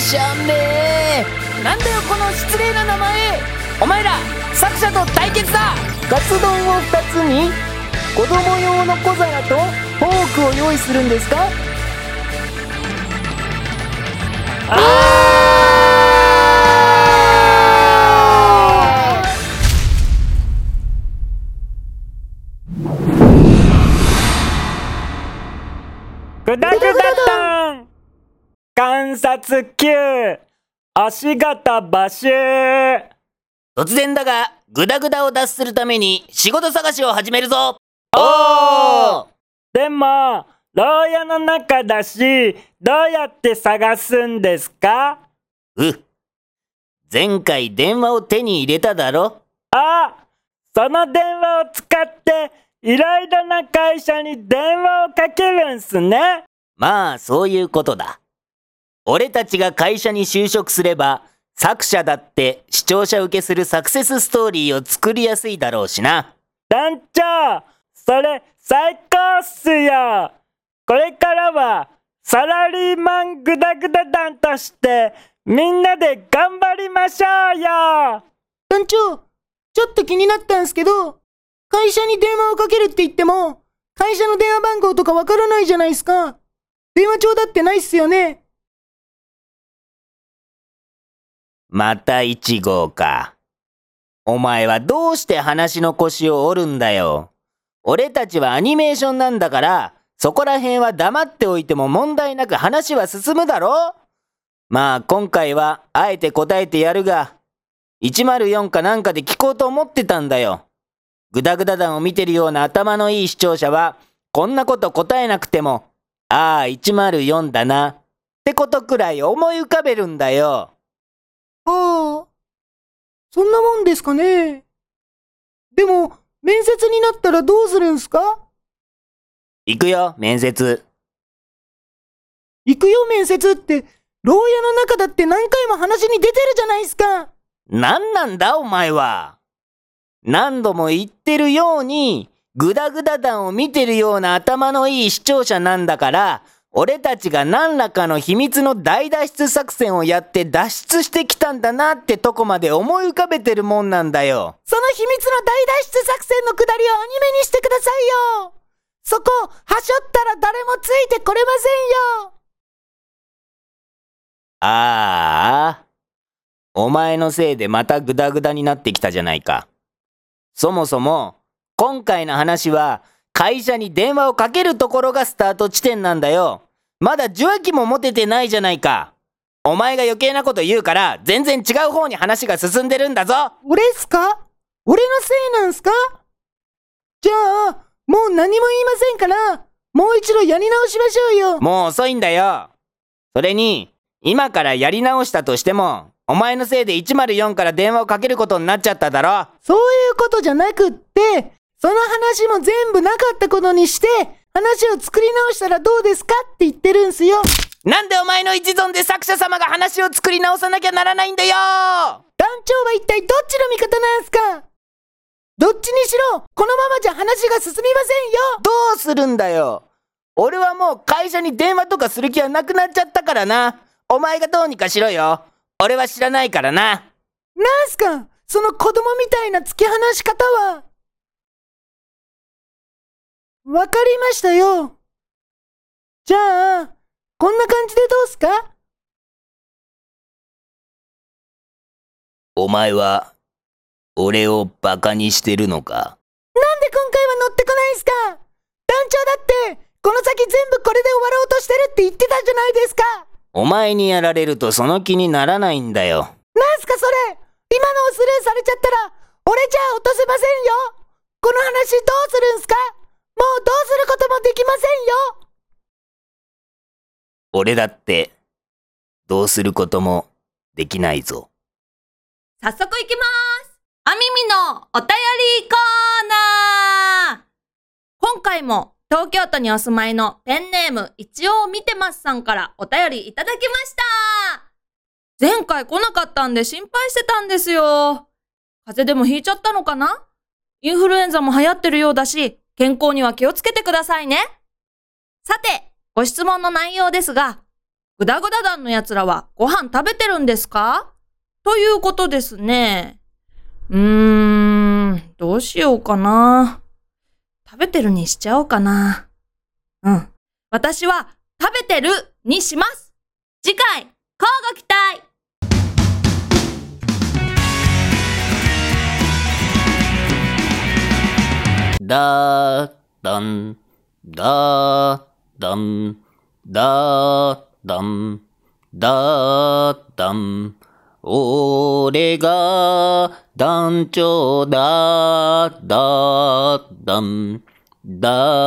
しゃねなんだよこの失礼な名前。お前ら作者と対決だ。カツ丼を2つに子供用の小皿とフォークを用意するんですか？グダグダタン観察9足形募集突然だがグダグダを脱するために仕事探しを始めるぞ。おー。でも、牢屋の中だし、どうやって探すんですか？う。前回電話を手に入れただろ？あその電話を使って、いろいろな会社に電話をかけるんすね。まあそういうことだ俺たちが会社に就職すれば作者だって視聴者受けするサクセスストーリーを作りやすいだろうしな団長、それ最高っすよ。これからは、サラリーマングダグダ団として、みんなで頑張りましょうよ団長、ちょっと気になったんすけど、会社に電話をかけるって言っても、会社の電話番号とかわからないじゃないですか。電話帳だってないっすよね。また1号か。お前はどうして話の腰を折るんだよ。俺たちはアニメーションなんだから、そこら辺は黙っておいても問題なく話は進むだろまあ今回はあえて答えてやるが、104かなんかで聞こうと思ってたんだよ。グダグダ団を見てるような頭のいい視聴者は、こんなこと答えなくても、ああ、104だな。ってことくらい思い浮かべるんだよ。ああ、そんなもんですかね。でも、面接になったらどうするんすか？行くよ、面接。行くよ面接って、牢屋の中だって何回も話に出てるじゃないですか。何なんだお前は。何度も言ってるように、グダグダ団を見てるような頭のいい視聴者なんだから、俺たちが何らかの秘密の大脱出作戦をやって脱出してきたんだなってとこまで思い浮かべてるもんなんだよ。その秘密の大脱出作戦のくだりをアニメにしてくださいよ。そこ、はしょったら誰もついてこれませんよ。ああ。お前のせいでまたグダグダになってきたじゃないか。そもそも、今回の話は、会社に電話をかけるところがスタート地点なんだよ。まだ受話器も持ててないじゃないか。お前が余計なこと言うから、全然違う方に話が進んでるんだぞ俺っすか？俺のせいなんすか？じゃあ、もう何も言いませんから、もう一度やり直しましょうよ。もう遅いんだよ。それに、今からやり直したとしても、お前のせいで104から電話をかけることになっちゃっただろ。そういうことじゃなくって、その話も全部なかったことにして、話を作り直したらどうですかって言ってるんすよ。なんでお前の一存で作者様が話を作り直さなきゃならないんだよ団長は一体どっちの味方なんすか？どっちにしろ、このままじゃ話が進みませんよどうするんだよ俺はもう会社に電話とかする気はなくなっちゃったからな。お前がどうにかしろよ。俺は知らないからな。なんすか？その子供みたいな突き放し方は。わかりましたよ。じゃあ、こんな感じでどうすか？お前は、俺をバカにしてるのか？なんで今回は乗ってこないんすか？団長だって、この先全部これで終わろうとしてるって言ってたじゃないですか？お前にやられるとその気にならないんだよ。なんすかそれ？今のをスルーされちゃったら、俺じゃ落とせませんよ。この話どうするんすかもうどうすることもできませんよ俺だって、どうすることもできないぞ。早速いきますあみみのお便りコーナー今回も東京都にお住まいのペンネーム一応見てますさんからお便りいただきました前回来なかったんで心配してたんですよ。風邪でもひいちゃったのかな？インフルエンザも流行ってるようだし、健康には気をつけてくださいね。さて、ご質問の内容ですが、ぐだぐだ団の奴らはご飯食べてるんですか？ということですね。うーん、どうしようかな。食べてるにしちゃおうかな。うん。私は食べてるにします。次回、乞うご期待だーだん、だーだん、だーだん、だーだん。俺が団長だだだん、だ